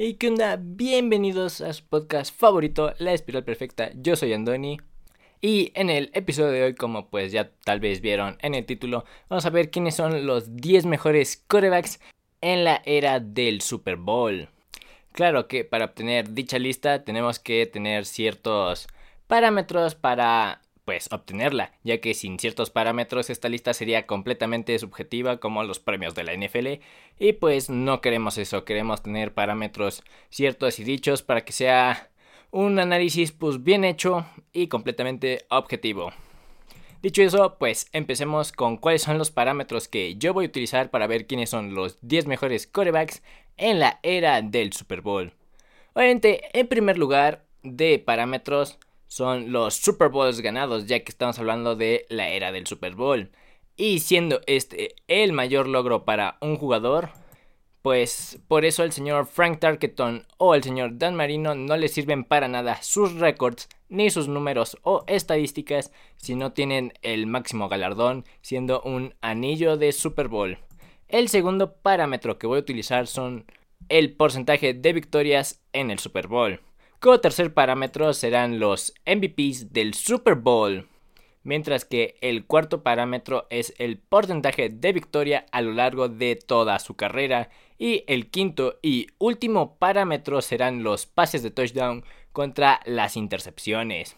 Y qué onda, bienvenidos a su podcast favorito, La Espiral Perfecta. Yo soy Andoni. Y en el episodio de hoy, como pues ya tal vez vieron en el título, vamos a ver quiénes son los 10 mejores corebacks en la era del Super Bowl. Claro que para obtener dicha lista tenemos que tener ciertos parámetros para pues obtenerla, ya que sin ciertos parámetros esta lista sería completamente subjetiva como los premios de la NFL y pues no queremos eso, queremos tener parámetros ciertos y dichos para que sea un análisis pues bien hecho y completamente objetivo. Dicho eso, pues empecemos con cuáles son los parámetros que yo voy a utilizar para ver quiénes son los 10 mejores corebacks en la era del Super Bowl. Obviamente, en primer lugar de parámetros son los Super Bowls ganados, ya que estamos hablando de la era del Super Bowl. Y siendo este el mayor logro para un jugador, pues por eso el señor Frank Tarkenton o el señor Dan Marino no les sirven para nada sus récords ni sus números o estadísticas si no tienen el máximo galardón siendo un anillo de Super Bowl. El segundo parámetro que voy a utilizar son el porcentaje de victorias en el Super Bowl. Como tercer parámetro serán los MVPs del Super Bowl, mientras que el cuarto parámetro es el porcentaje de victoria a lo largo de toda su carrera y el quinto y último parámetro serán los pases de touchdown contra las intercepciones.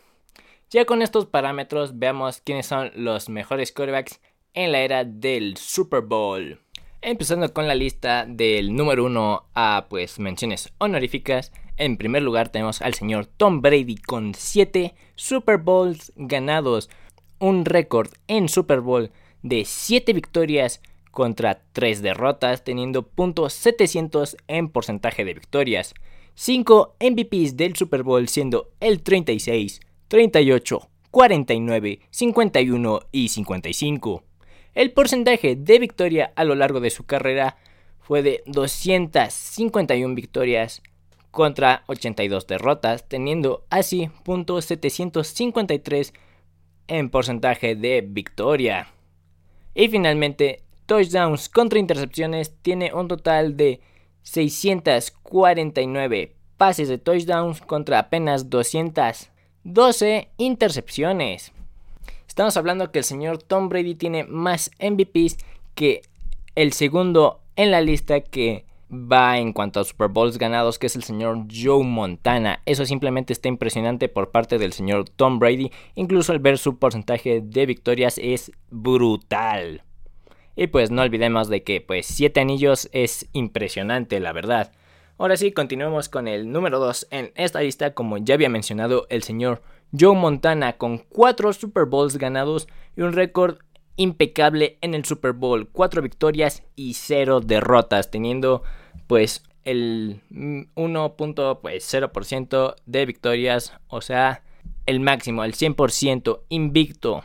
Ya con estos parámetros veamos quiénes son los mejores quarterbacks en la era del Super Bowl. Empezando con la lista del número 1 a pues menciones honoríficas, en primer lugar tenemos al señor Tom Brady con 7 Super Bowls ganados, un récord en Super Bowl de 7 victorias contra 3 derrotas, teniendo .700 en porcentaje de victorias. 5 MVPs del Super Bowl siendo el 36, 38, 49, 51 y 55. El porcentaje de victoria a lo largo de su carrera fue de 251 victorias, contra 82 derrotas, teniendo así .753 en porcentaje de victoria. Y finalmente, touchdowns contra intercepciones tiene un total de 649 pases de touchdowns contra apenas 212 intercepciones. Estamos hablando que el señor Tom Brady tiene más MVPs que el segundo en la lista que va en cuanto a Super Bowls ganados, que es el señor Joe Montana. Eso simplemente está impresionante por parte del señor Tom Brady. Incluso el ver su porcentaje de victorias es brutal. Y pues no olvidemos de que pues 7 anillos es impresionante, la verdad. Ahora sí, continuemos con el número 2 en esta lista, como ya había mencionado el señor Joe Montana con 4 Super Bowls ganados y un récord impecable en el Super Bowl, 4 victorias y 0 derrotas, teniendo pues el 1.0% pues, de victorias, o sea, el máximo, el 100% invicto.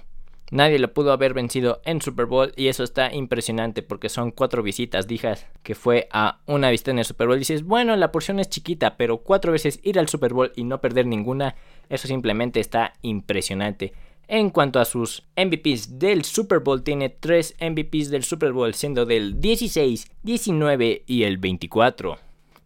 Nadie lo pudo haber vencido en Super Bowl y eso está impresionante porque son cuatro visitas, dijas que fue a una visita en el Super Bowl. Y dices, bueno, la porción es chiquita, pero cuatro veces ir al Super Bowl y no perder ninguna, eso simplemente está impresionante. En cuanto a sus MVPs del Super Bowl, tiene 3 MVPs del Super Bowl, siendo del 16, 19 y el 24.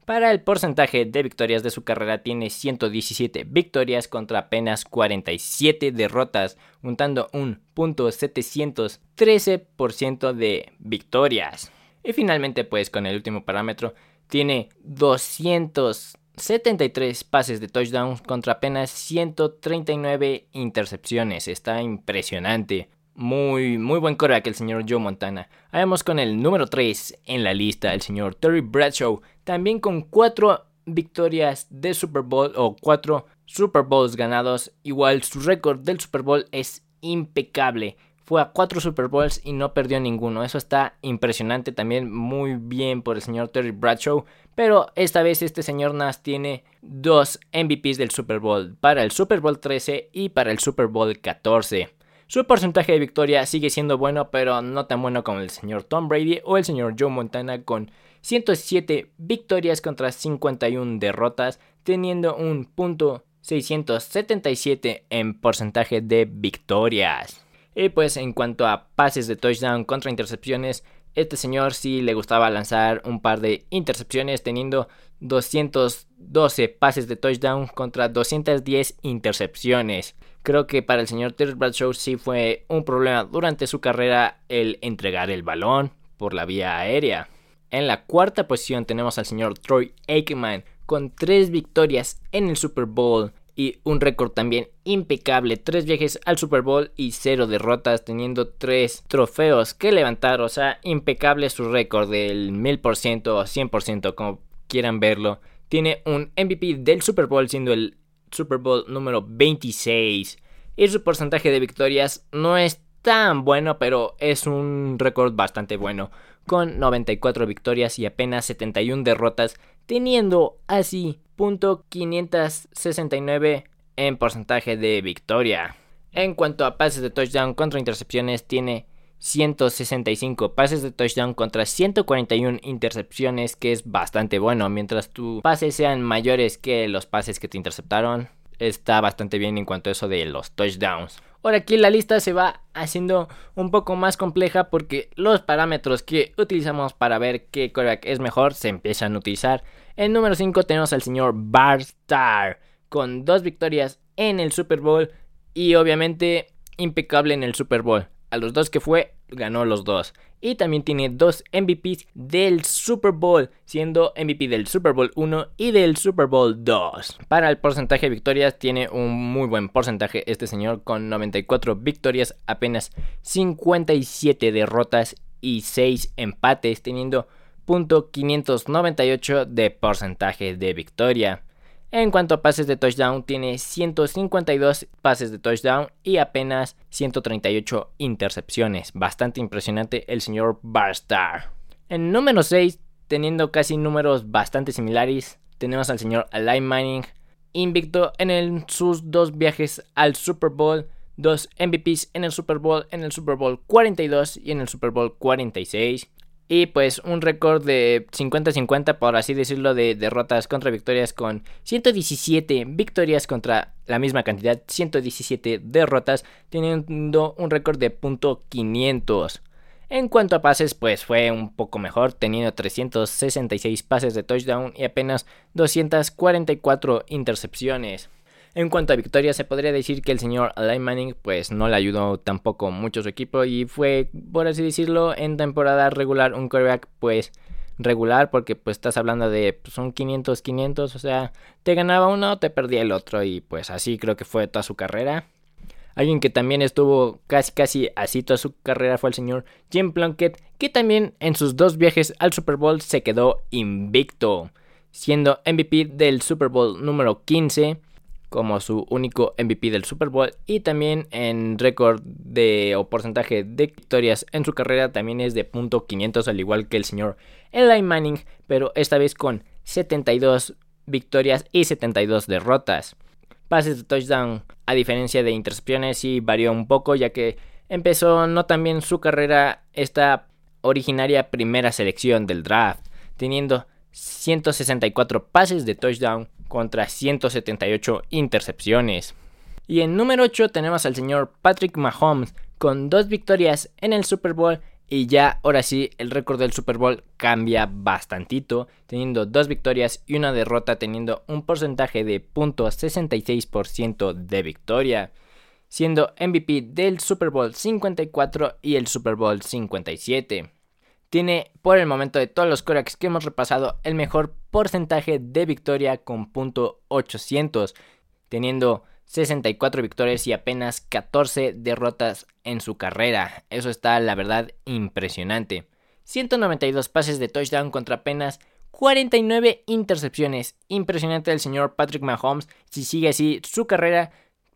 Para el porcentaje de victorias de su carrera tiene 117 victorias contra apenas 47 derrotas, juntando un .713% de victorias. Y finalmente pues con el último parámetro tiene 200 73 pases de touchdown contra apenas 139 intercepciones. Está impresionante. Muy, muy buen coreback el señor Joe Montana. Vamos con el número 3 en la lista, el señor Terry Bradshaw. También con 4 victorias de Super Bowl o 4 Super Bowls ganados. Igual su récord del Super Bowl es impecable. Fue a 4 Super Bowls y no perdió ninguno. Eso está impresionante también. Muy bien por el señor Terry Bradshaw. Pero esta vez este señor Nas tiene dos MVPs del Super Bowl, para el Super Bowl 13 y para el Super Bowl 14. Su porcentaje de victoria sigue siendo bueno, pero no tan bueno como el señor Tom Brady o el señor Joe Montana con 107 victorias contra 51 derrotas, teniendo un punto 677 en porcentaje de victorias. Y pues en cuanto a pases de touchdown contra intercepciones, Este señor sí le gustaba lanzar un par de intercepciones teniendo 212 pases de touchdown contra 210 intercepciones. Creo que para el señor Terry Bradshaw sí fue un problema durante su carrera el entregar el balón por la vía aérea. En la cuarta posición tenemos al señor Troy Aikman con tres victorias en el Super Bowl y un récord también impecable, tres viajes al Super Bowl y cero derrotas, teniendo tres trofeos que levantar, o sea, impecable su récord del 1000% o 100%, como quieran verlo. Tiene un MVP del Super Bowl siendo el Super Bowl número 26 y su porcentaje de victorias no es tan bueno, pero es un récord bastante bueno, con 94 victorias y apenas 71 derrotas, teniendo así .569 en porcentaje de victoria. En cuanto a pases de touchdown contra intercepciones, tiene 165 pases de touchdown contra 141 intercepciones, que es bastante bueno. Mientras tus pases sean mayores que los pases que te interceptaron, está bastante bien en cuanto a eso de los touchdowns. Ahora aquí la lista se va haciendo un poco más compleja porque los parámetros que utilizamos para ver qué quarterback es mejor se empiezan a utilizar en número 5 tenemos al señor Barstar con dos victorias en el Super Bowl y obviamente impecable en el Super Bowl. A los dos que fue, ganó los dos. Y también tiene dos MVPs del Super Bowl, siendo MVP del Super Bowl 1 y del Super Bowl 2. Para el porcentaje de victorias, tiene un muy buen porcentaje este señor con 94 victorias, apenas 57 derrotas y 6 empates, teniendo .598 de porcentaje de victoria. En cuanto a pases de touchdown, tiene 152 pases de touchdown y apenas 138 intercepciones. Bastante impresionante el señor Barstar. En número 6, teniendo casi números bastante similares, tenemos al señor Alain Manning, invicto en sus dos viajes al Super Bowl, dos MVPs en el Super Bowl, en el Super Bowl 42 y en el Super Bowl 46. Y pues un récord de 50-50, por así decirlo, de derrotas contra victorias con 117 victorias contra la misma cantidad, 117 derrotas, teniendo un récord de .500. En cuanto a pases, pues fue un poco mejor, teniendo 366 pases de touchdown y apenas 244 intercepciones. En cuanto a victorias, se podría decir que el señor Alain Manning pues no le ayudó tampoco mucho su equipo y fue, por así decirlo, en temporada regular un quarterback pues regular porque pues estás hablando de pues, son 500 500, o sea, te ganaba uno, te perdía el otro y pues así creo que fue toda su carrera. Alguien que también estuvo casi casi así toda su carrera fue el señor Jim Plunkett, que también en sus dos viajes al Super Bowl se quedó invicto, siendo MVP del Super Bowl número 15 como su único MVP del Super Bowl y también en récord de o porcentaje de victorias en su carrera también es de .500 al igual que el señor Eli Manning, pero esta vez con 72 victorias y 72 derrotas. Pases de touchdown a diferencia de intercepciones sí varió un poco ya que empezó no tan bien su carrera esta originaria primera selección del draft, teniendo 164 pases de touchdown contra 178 intercepciones. Y en número 8 tenemos al señor Patrick Mahomes con dos victorias en el Super Bowl y ya ahora sí el récord del Super Bowl cambia bastantito, teniendo dos victorias y una derrota teniendo un porcentaje de .66% de victoria, siendo MVP del Super Bowl 54 y el Super Bowl 57 tiene por el momento de todos los quarterbacks que hemos repasado el mejor porcentaje de victoria con .800, teniendo 64 victorias y apenas 14 derrotas en su carrera. Eso está la verdad impresionante. 192 pases de touchdown contra apenas 49 intercepciones. Impresionante el señor Patrick Mahomes. Si sigue así su carrera,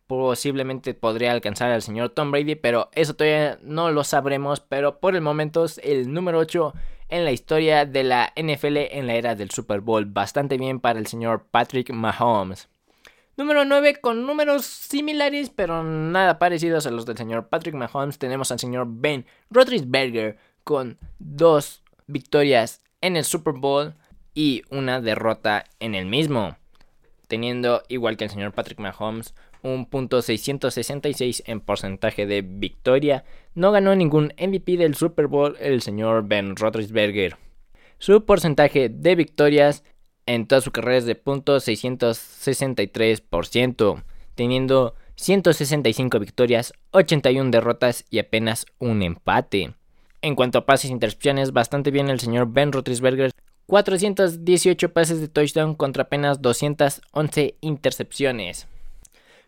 posiblemente podría alcanzar al señor Tom Brady, pero eso todavía no lo sabremos, pero por el momento es el número 8 en la historia de la NFL en la era del Super Bowl, bastante bien para el señor Patrick Mahomes. Número 9 con números similares pero nada parecidos a los del señor Patrick Mahomes tenemos al señor Ben Roethlisberger con dos victorias en el Super Bowl y una derrota en el mismo, teniendo igual que el señor Patrick Mahomes un punto 666 en porcentaje de victoria. No ganó ningún MVP del Super Bowl el señor Ben Roethlisberger. Su porcentaje de victorias en toda su carrera es de punto 663%, teniendo 165 victorias, 81 derrotas y apenas un empate. En cuanto a pases e intercepciones, bastante bien el señor Ben Roethlisberger 418 pases de touchdown contra apenas 211 intercepciones.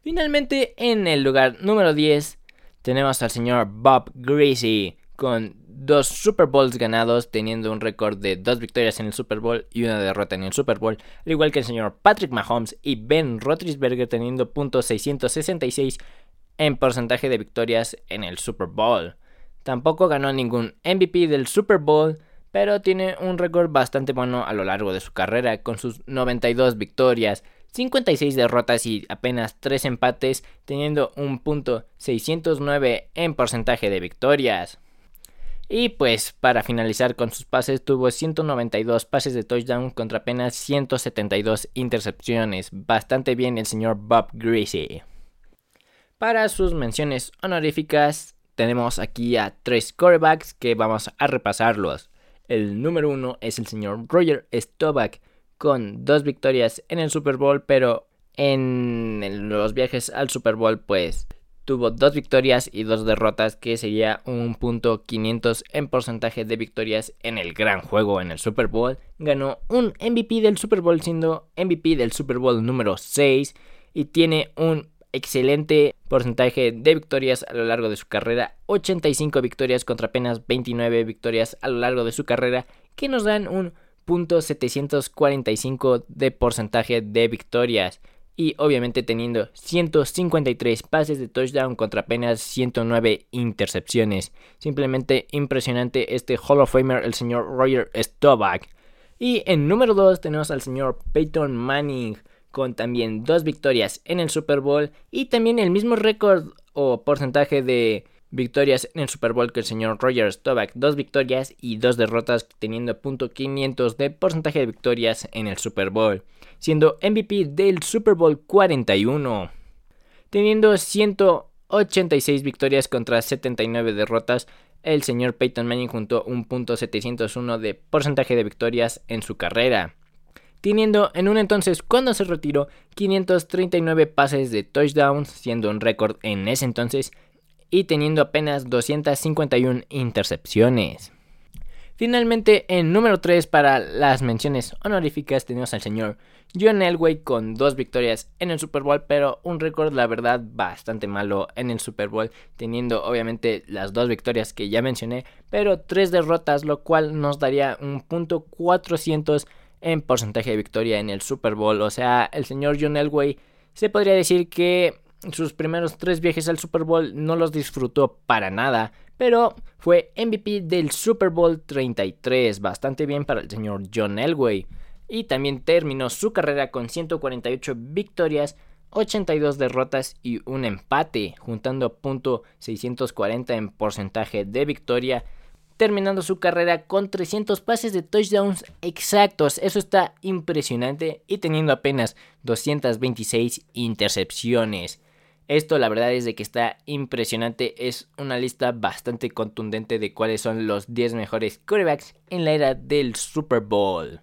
Finalmente, en el lugar número 10 tenemos al señor Bob Greasy con dos Super Bowls ganados, teniendo un récord de dos victorias en el Super Bowl y una derrota en el Super Bowl, al igual que el señor Patrick Mahomes y Ben Roethlisberger teniendo .666 en porcentaje de victorias en el Super Bowl. Tampoco ganó ningún MVP del Super Bowl, pero tiene un récord bastante bueno a lo largo de su carrera, con sus 92 victorias, 56 derrotas y apenas 3 empates, teniendo un punto 609 en porcentaje de victorias. Y pues para finalizar con sus pases tuvo 192 pases de touchdown contra apenas 172 intercepciones. Bastante bien el señor Bob Greasy. Para sus menciones honoríficas tenemos aquí a tres quarterbacks que vamos a repasarlos. El número uno es el señor Roger Staubach con dos victorias en el Super Bowl, pero en los viajes al Super Bowl pues tuvo dos victorias y dos derrotas, que sería un punto 500 en porcentaje de victorias en el gran juego en el Super Bowl. Ganó un MVP del Super Bowl siendo MVP del Super Bowl número 6 y tiene un excelente porcentaje de victorias a lo largo de su carrera, 85 victorias contra apenas 29 victorias a lo largo de su carrera, que nos dan un 745 de porcentaje de victorias y obviamente teniendo 153 pases de touchdown contra apenas 109 intercepciones. Simplemente impresionante este Hall of Famer, el señor Roger Staubach. Y en número 2 tenemos al señor Peyton Manning con también dos victorias en el Super Bowl y también el mismo récord o porcentaje de victorias en el Super Bowl que el señor Roger Staubach, dos victorias y dos derrotas teniendo .500 de porcentaje de victorias en el Super Bowl, siendo MVP del Super Bowl 41, teniendo 186 victorias contra 79 derrotas. El señor Peyton Manning juntó un .701 de porcentaje de victorias en su carrera teniendo en un entonces cuando se retiró 539 pases de touchdowns, siendo un récord en ese entonces, y teniendo apenas 251 intercepciones. Finalmente, en número 3 para las menciones honoríficas tenemos al señor John Elway con dos victorias en el Super Bowl, pero un récord la verdad bastante malo en el Super Bowl, teniendo obviamente las dos victorias que ya mencioné, pero tres derrotas, lo cual nos daría un punto 400 en porcentaje de victoria en el Super Bowl. O sea, el señor John Elway se podría decir que sus primeros tres viajes al Super Bowl no los disfrutó para nada, pero fue MVP del Super Bowl 33, bastante bien para el señor John Elway. Y también terminó su carrera con 148 victorias, 82 derrotas y un empate, juntando .640 en porcentaje de victoria terminando su carrera con 300 pases de touchdowns exactos. Eso está impresionante y teniendo apenas 226 intercepciones. Esto la verdad es de que está impresionante, es una lista bastante contundente de cuáles son los 10 mejores quarterbacks en la era del Super Bowl.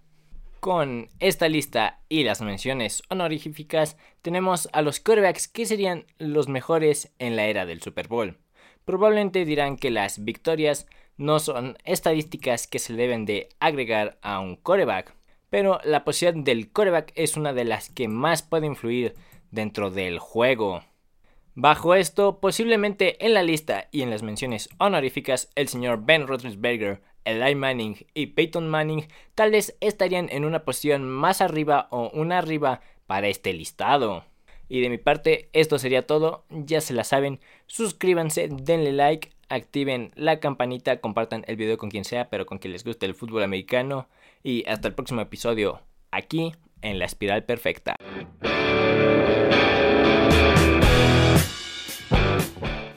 Con esta lista y las menciones honoríficas tenemos a los quarterbacks que serían los mejores en la era del Super Bowl. Probablemente dirán que las victorias no son estadísticas que se deben de agregar a un coreback, pero la posición del coreback es una de las que más puede influir dentro del juego. Bajo esto, posiblemente en la lista y en las menciones honoríficas, el señor Ben Roethlisberger, Eli Manning y Peyton Manning tal vez estarían en una posición más arriba o una arriba para este listado. Y de mi parte, esto sería todo. Ya se la saben. Suscríbanse, denle like, activen la campanita, compartan el video con quien sea, pero con quien les guste el fútbol americano. Y hasta el próximo episodio aquí en la espiral perfecta.